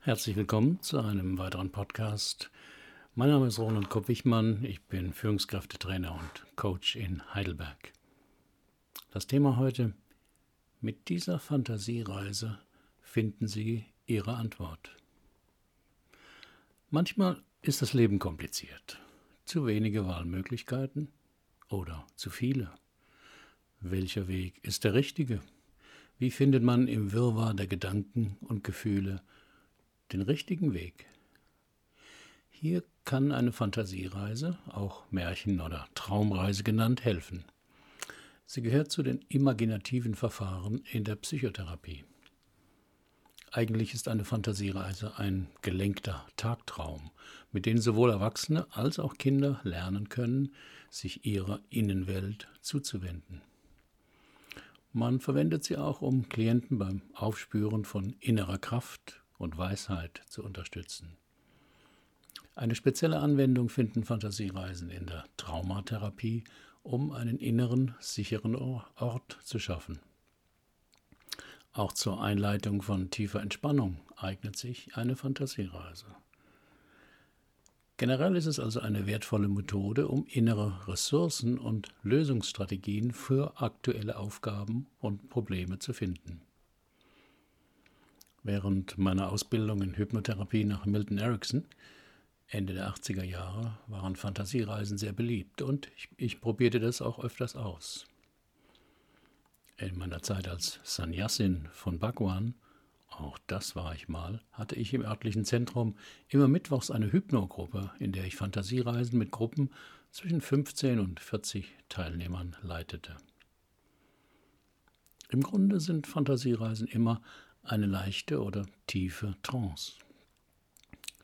Herzlich willkommen zu einem weiteren Podcast. Mein Name ist Roland Kopp-Wichmann. Ich bin Führungskräftetrainer und Coach in Heidelberg. Das Thema heute: Mit dieser Fantasiereise finden Sie Ihre Antwort. Manchmal ist das Leben kompliziert. Zu wenige Wahlmöglichkeiten oder zu viele. Welcher Weg ist der richtige? Wie findet man im Wirrwarr der Gedanken und Gefühle den richtigen Weg? Hier kann eine Fantasiereise, auch Märchen- oder Traumreise genannt, helfen. Sie gehört zu den imaginativen Verfahren in der Psychotherapie. Eigentlich ist eine Fantasiereise ein gelenkter Tagtraum, mit dem sowohl Erwachsene als auch Kinder lernen können, sich ihrer Innenwelt zuzuwenden. Man verwendet sie auch, um Klienten beim Aufspüren von innerer Kraft und Weisheit zu unterstützen. Eine spezielle Anwendung finden Fantasiereisen in der Traumatherapie, um einen inneren, sicheren Ort zu schaffen. Auch zur Einleitung von tiefer Entspannung eignet sich eine Fantasiereise. Generell ist es also eine wertvolle Methode, um innere Ressourcen und Lösungsstrategien für aktuelle Aufgaben und Probleme zu finden. Während meiner Ausbildung in Hypnotherapie nach Milton Erickson Ende der 80er Jahre waren Fantasiereisen sehr beliebt und ich, ich probierte das auch öfters aus. In meiner Zeit als Sannyasin von Bhagwan, auch das war ich mal, hatte ich im örtlichen Zentrum immer mittwochs eine Hypnogruppe, in der ich Fantasiereisen mit Gruppen zwischen 15 und 40 Teilnehmern leitete. Im Grunde sind Fantasiereisen immer eine leichte oder tiefe Trance.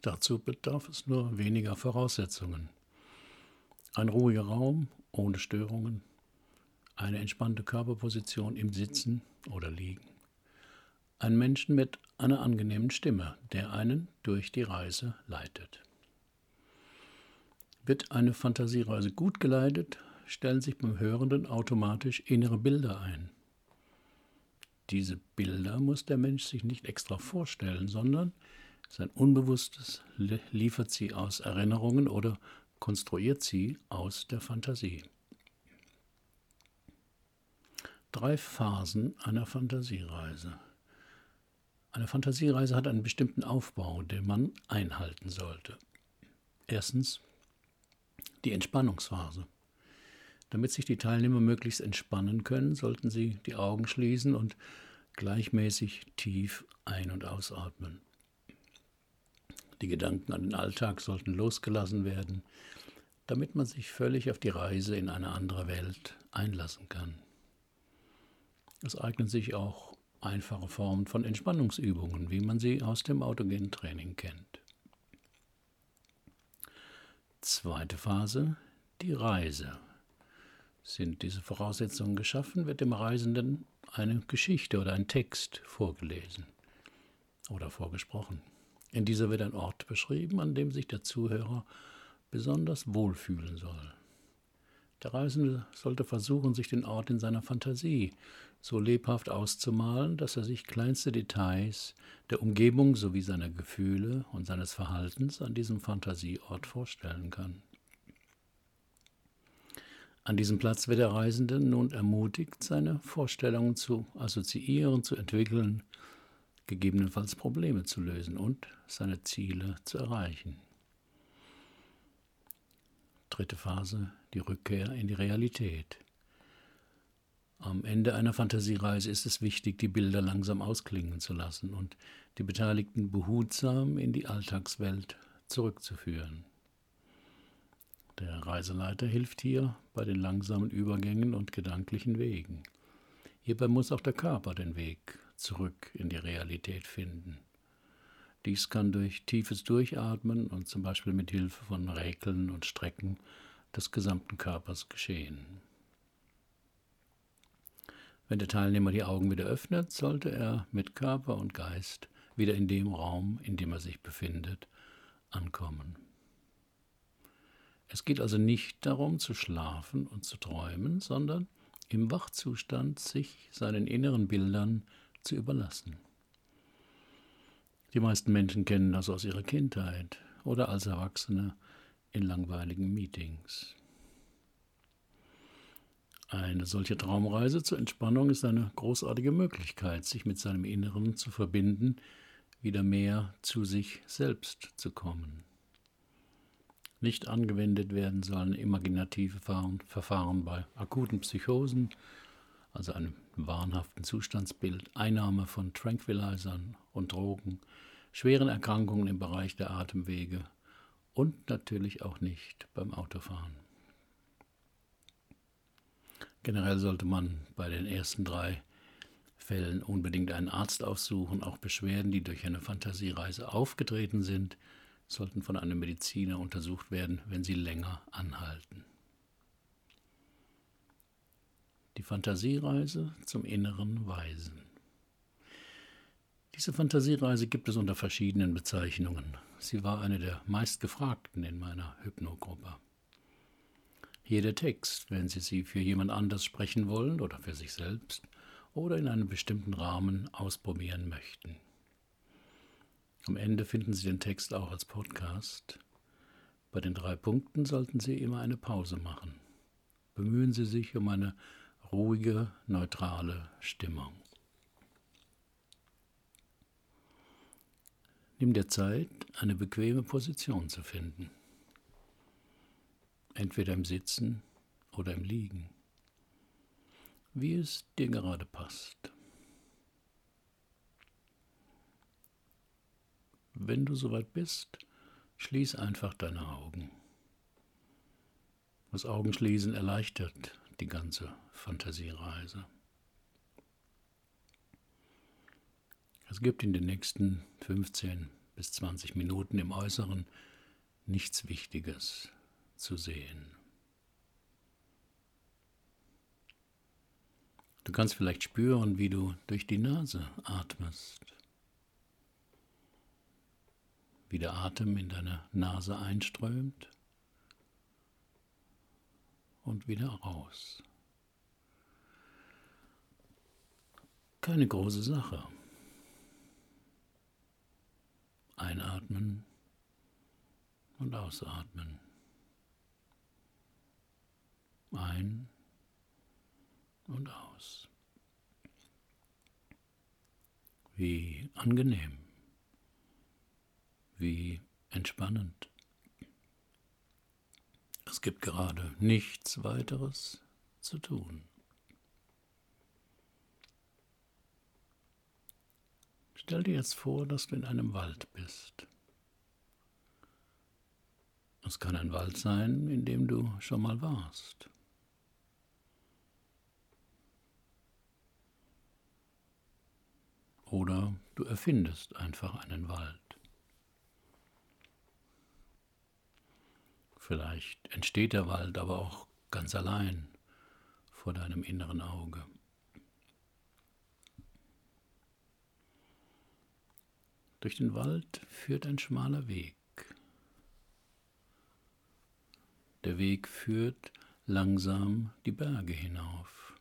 Dazu bedarf es nur weniger Voraussetzungen. Ein ruhiger Raum ohne Störungen, eine entspannte Körperposition im Sitzen oder Liegen, ein Menschen mit einer angenehmen Stimme, der einen durch die Reise leitet. Wird eine Fantasiereise gut geleitet, stellen sich beim Hörenden automatisch innere Bilder ein. Diese Bilder muss der Mensch sich nicht extra vorstellen, sondern sein Unbewusstes liefert sie aus Erinnerungen oder konstruiert sie aus der Fantasie. Drei Phasen einer Fantasiereise. Eine Fantasiereise hat einen bestimmten Aufbau, den man einhalten sollte. Erstens die Entspannungsphase. Damit sich die Teilnehmer möglichst entspannen können, sollten sie die Augen schließen und gleichmäßig tief ein- und ausatmen. Die Gedanken an den Alltag sollten losgelassen werden, damit man sich völlig auf die Reise in eine andere Welt einlassen kann. Es eignen sich auch einfache Formen von Entspannungsübungen, wie man sie aus dem autogenen Training kennt. Zweite Phase, die Reise. Sind diese Voraussetzungen geschaffen, wird dem Reisenden eine Geschichte oder ein Text vorgelesen oder vorgesprochen. In dieser wird ein Ort beschrieben, an dem sich der Zuhörer besonders wohlfühlen soll. Der Reisende sollte versuchen, sich den Ort in seiner Fantasie so lebhaft auszumalen, dass er sich kleinste Details der Umgebung sowie seiner Gefühle und seines Verhaltens an diesem Fantasieort vorstellen kann. An diesem Platz wird der Reisende nun ermutigt, seine Vorstellungen zu assoziieren, zu entwickeln gegebenenfalls Probleme zu lösen und seine Ziele zu erreichen. Dritte Phase, die Rückkehr in die Realität. Am Ende einer Fantasiereise ist es wichtig, die Bilder langsam ausklingen zu lassen und die Beteiligten behutsam in die Alltagswelt zurückzuführen. Der Reiseleiter hilft hier bei den langsamen Übergängen und gedanklichen Wegen. Hierbei muss auch der Körper den Weg zurück in die Realität finden. Dies kann durch tiefes Durchatmen und zum Beispiel mit Hilfe von Räkeln und Strecken des gesamten Körpers geschehen. Wenn der Teilnehmer die Augen wieder öffnet, sollte er mit Körper und Geist wieder in dem Raum, in dem er sich befindet, ankommen. Es geht also nicht darum zu schlafen und zu träumen, sondern im Wachzustand sich seinen inneren Bildern zu überlassen. Die meisten Menschen kennen das aus ihrer Kindheit oder als Erwachsene in langweiligen Meetings. Eine solche Traumreise zur Entspannung ist eine großartige Möglichkeit, sich mit seinem Inneren zu verbinden, wieder mehr zu sich selbst zu kommen. Nicht angewendet werden sollen imaginative Verfahren bei akuten Psychosen, also einem wahnhaften Zustandsbild, Einnahme von Tranquilizern und Drogen, schweren Erkrankungen im Bereich der Atemwege und natürlich auch nicht beim Autofahren. Generell sollte man bei den ersten drei Fällen unbedingt einen Arzt aufsuchen. Auch Beschwerden, die durch eine Fantasiereise aufgetreten sind, sollten von einem Mediziner untersucht werden, wenn sie länger anhalten. Die Fantasiereise zum inneren Weisen. Diese Fantasiereise gibt es unter verschiedenen Bezeichnungen. Sie war eine der meistgefragten in meiner Hypnogruppe. Hier der Text, wenn Sie sie für jemand anders sprechen wollen oder für sich selbst oder in einem bestimmten Rahmen ausprobieren möchten. Am Ende finden Sie den Text auch als Podcast. Bei den drei Punkten sollten Sie immer eine Pause machen. Bemühen Sie sich um eine ruhige, neutrale Stimmung. Nimm dir Zeit, eine bequeme Position zu finden entweder im Sitzen oder im Liegen, wie es dir gerade passt. Wenn du soweit bist, schließ einfach deine Augen. Das Augenschließen erleichtert die ganze Fantasiereise. Es gibt in den nächsten 15 bis 20 Minuten im Äußeren nichts Wichtiges zu sehen. Du kannst vielleicht spüren, wie du durch die Nase atmest, wie der Atem in deine Nase einströmt und wieder raus. Keine große Sache. Einatmen und ausatmen. Ein und aus. Wie angenehm, wie entspannend. Es gibt gerade nichts weiteres zu tun. Stell dir jetzt vor, dass du in einem Wald bist. Es kann ein Wald sein, in dem du schon mal warst. Oder du erfindest einfach einen Wald. Vielleicht entsteht der Wald aber auch ganz allein vor deinem inneren Auge. Durch den Wald führt ein schmaler Weg. Der Weg führt langsam die Berge hinauf.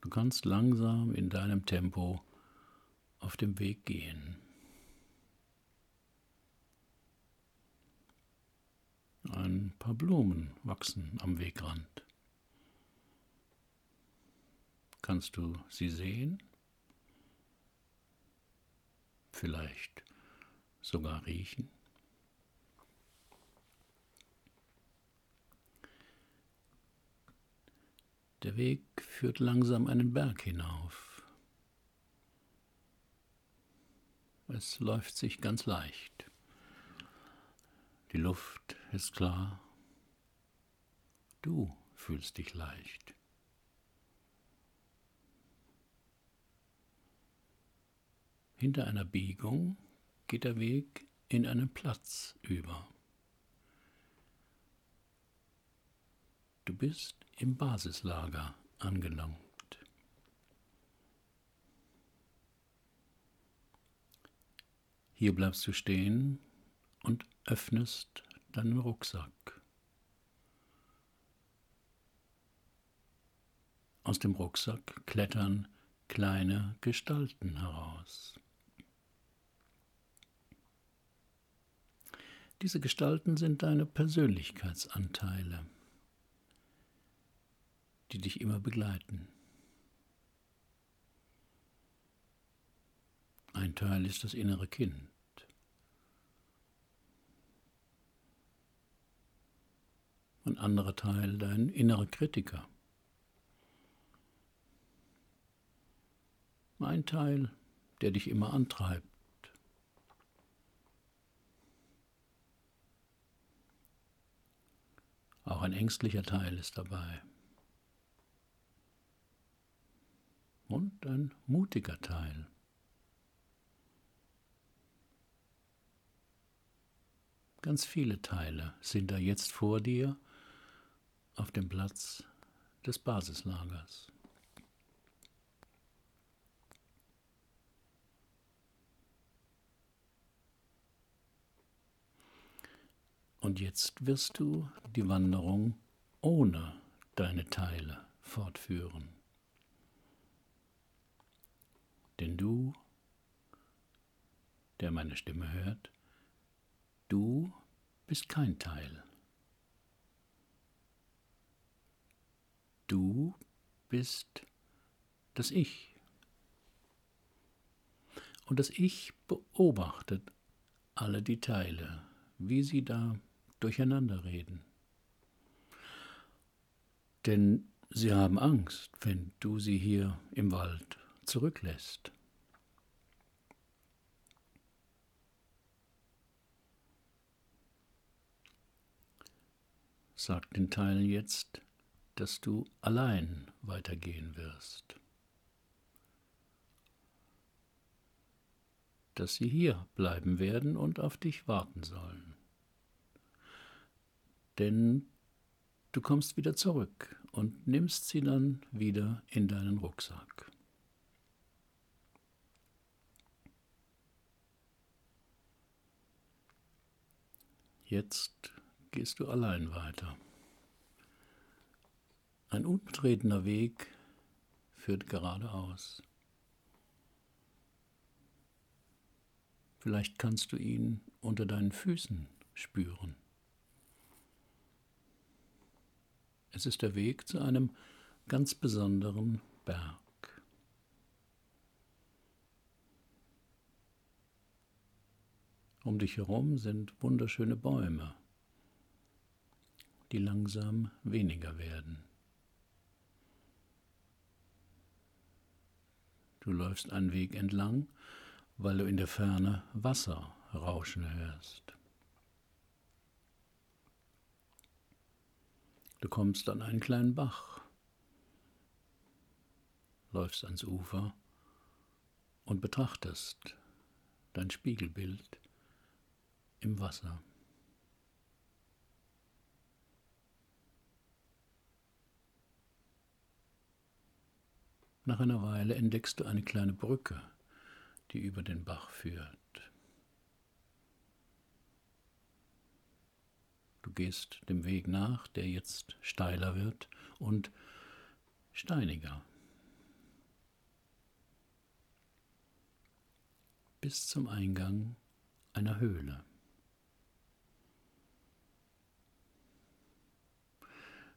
Du kannst langsam in deinem Tempo auf dem Weg gehen. Ein paar Blumen wachsen am Wegrand. Kannst du sie sehen? Vielleicht sogar riechen? Der Weg führt langsam einen Berg hinauf. Es läuft sich ganz leicht. Die Luft ist klar. Du fühlst dich leicht. Hinter einer Biegung geht der Weg in einen Platz über. Du bist im Basislager angelangt. Hier bleibst du stehen und öffnest deinen Rucksack. Aus dem Rucksack klettern kleine Gestalten heraus. Diese Gestalten sind deine Persönlichkeitsanteile, die dich immer begleiten. Ein Teil ist das innere Kind. Ein anderer Teil dein innerer Kritiker. Ein Teil, der dich immer antreibt. Auch ein ängstlicher Teil ist dabei. Und ein mutiger Teil. Ganz viele Teile sind da jetzt vor dir auf dem Platz des Basislagers. Und jetzt wirst du die Wanderung ohne deine Teile fortführen. Denn du, der meine Stimme hört, du bist kein Teil. Du bist das Ich. Und das Ich beobachtet alle die Teile, wie sie da durcheinander reden. Denn sie haben Angst, wenn du sie hier im Wald zurücklässt. Sag den Teilen jetzt, dass du allein weitergehen wirst. Dass sie hier bleiben werden und auf dich warten sollen denn du kommst wieder zurück und nimmst sie dann wieder in deinen Rucksack. Jetzt gehst du allein weiter. Ein unbetretener Weg führt geradeaus. Vielleicht kannst du ihn unter deinen Füßen spüren. Es ist der Weg zu einem ganz besonderen Berg. Um dich herum sind wunderschöne Bäume, die langsam weniger werden. Du läufst einen Weg entlang, weil du in der Ferne Wasser rauschen hörst. Du kommst an einen kleinen Bach, läufst ans Ufer und betrachtest dein Spiegelbild im Wasser. Nach einer Weile entdeckst du eine kleine Brücke, die über den Bach führt. Du gehst dem Weg nach, der jetzt steiler wird und steiniger. Bis zum Eingang einer Höhle.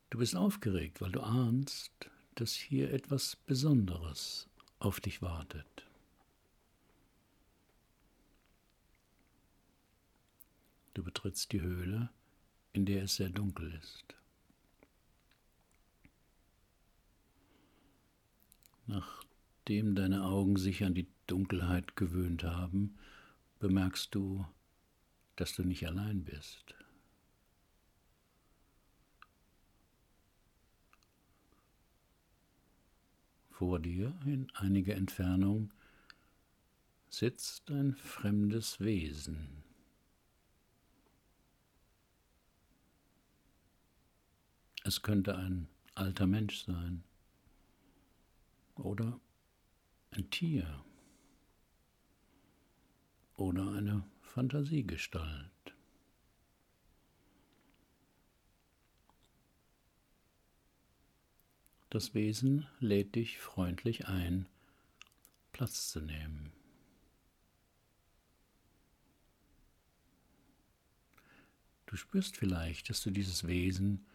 Du bist aufgeregt, weil du ahnst, dass hier etwas Besonderes auf dich wartet. Du betrittst die Höhle in der es sehr dunkel ist. Nachdem deine Augen sich an die Dunkelheit gewöhnt haben, bemerkst du, dass du nicht allein bist. Vor dir, in einiger Entfernung, sitzt ein fremdes Wesen. Es könnte ein alter Mensch sein oder ein Tier oder eine Fantasiegestalt. Das Wesen lädt dich freundlich ein, Platz zu nehmen. Du spürst vielleicht, dass du dieses Wesen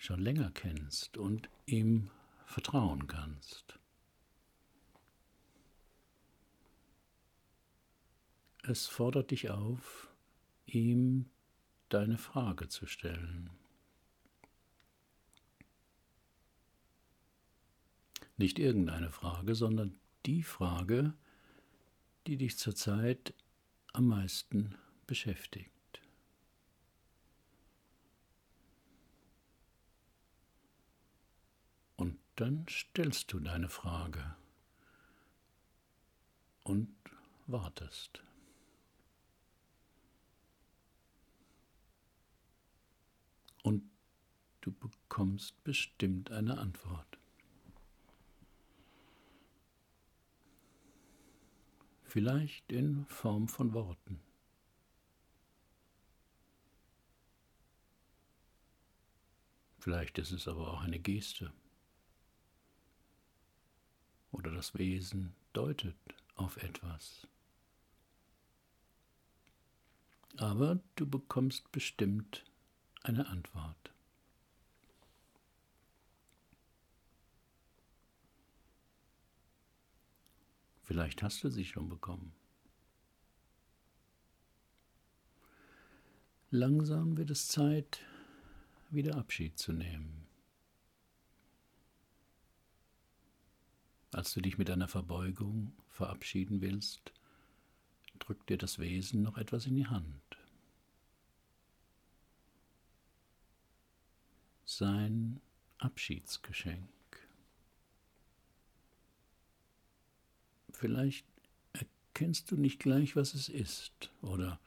schon länger kennst und ihm vertrauen kannst. Es fordert dich auf, ihm deine Frage zu stellen. Nicht irgendeine Frage, sondern die Frage, die dich zurzeit am meisten beschäftigt. Und dann stellst du deine Frage und wartest. Und du bekommst bestimmt eine Antwort. Vielleicht in Form von Worten. Vielleicht ist es aber auch eine Geste. Oder das Wesen deutet auf etwas. Aber du bekommst bestimmt eine Antwort. Vielleicht hast du sie schon bekommen. Langsam wird es Zeit, wieder Abschied zu nehmen. Als du dich mit einer Verbeugung verabschieden willst, drückt dir das Wesen noch etwas in die Hand. Sein Abschiedsgeschenk. Vielleicht erkennst du nicht gleich, was es ist oder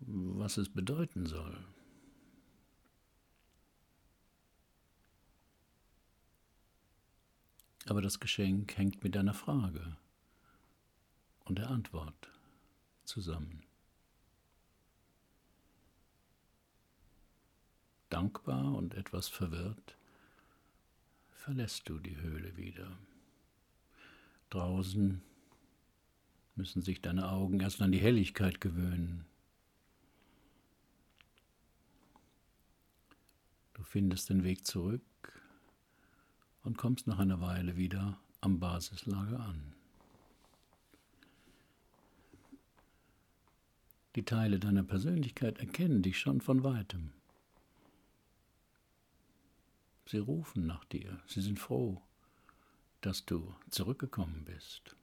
was es bedeuten soll. Aber das Geschenk hängt mit deiner Frage und der Antwort zusammen. Dankbar und etwas verwirrt verlässt du die Höhle wieder. Draußen müssen sich deine Augen erst an die Helligkeit gewöhnen. Du findest den Weg zurück und kommst nach einer Weile wieder am Basislager an. Die Teile deiner Persönlichkeit erkennen dich schon von weitem. Sie rufen nach dir, sie sind froh, dass du zurückgekommen bist.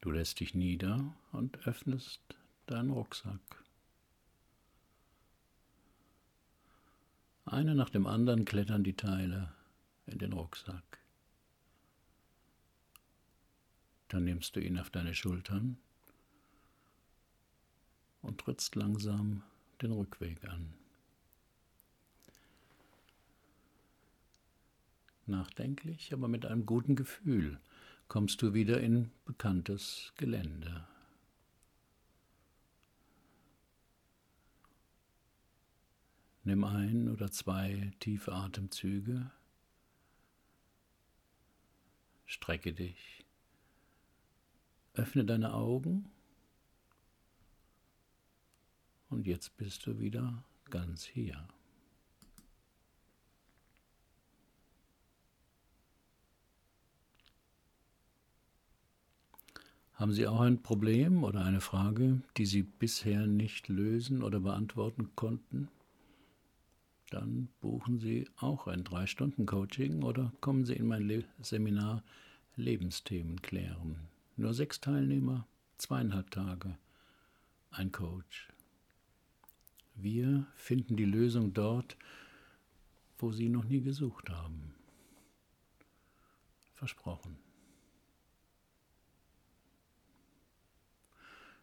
Du lässt dich nieder und öffnest deinen Rucksack. Eine nach dem anderen klettern die Teile in den Rucksack. Dann nimmst du ihn auf deine Schultern und trittst langsam den Rückweg an. Nachdenklich, aber mit einem guten Gefühl kommst du wieder in bekanntes Gelände. Nimm ein oder zwei tiefe Atemzüge. Strecke dich. Öffne deine Augen. Und jetzt bist du wieder ganz hier. Haben Sie auch ein Problem oder eine Frage, die Sie bisher nicht lösen oder beantworten konnten? Dann buchen Sie auch ein Drei-Stunden-Coaching oder kommen Sie in mein Le Seminar Lebensthemen klären. Nur sechs Teilnehmer, zweieinhalb Tage, ein Coach. Wir finden die Lösung dort, wo Sie noch nie gesucht haben. Versprochen.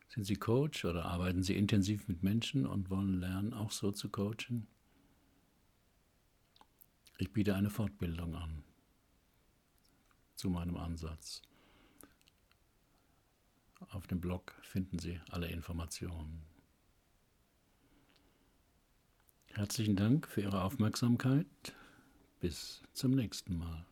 Sind Sie Coach oder arbeiten Sie intensiv mit Menschen und wollen lernen, auch so zu coachen? Ich biete eine Fortbildung an zu meinem Ansatz. Auf dem Blog finden Sie alle Informationen. Herzlichen Dank für Ihre Aufmerksamkeit. Bis zum nächsten Mal.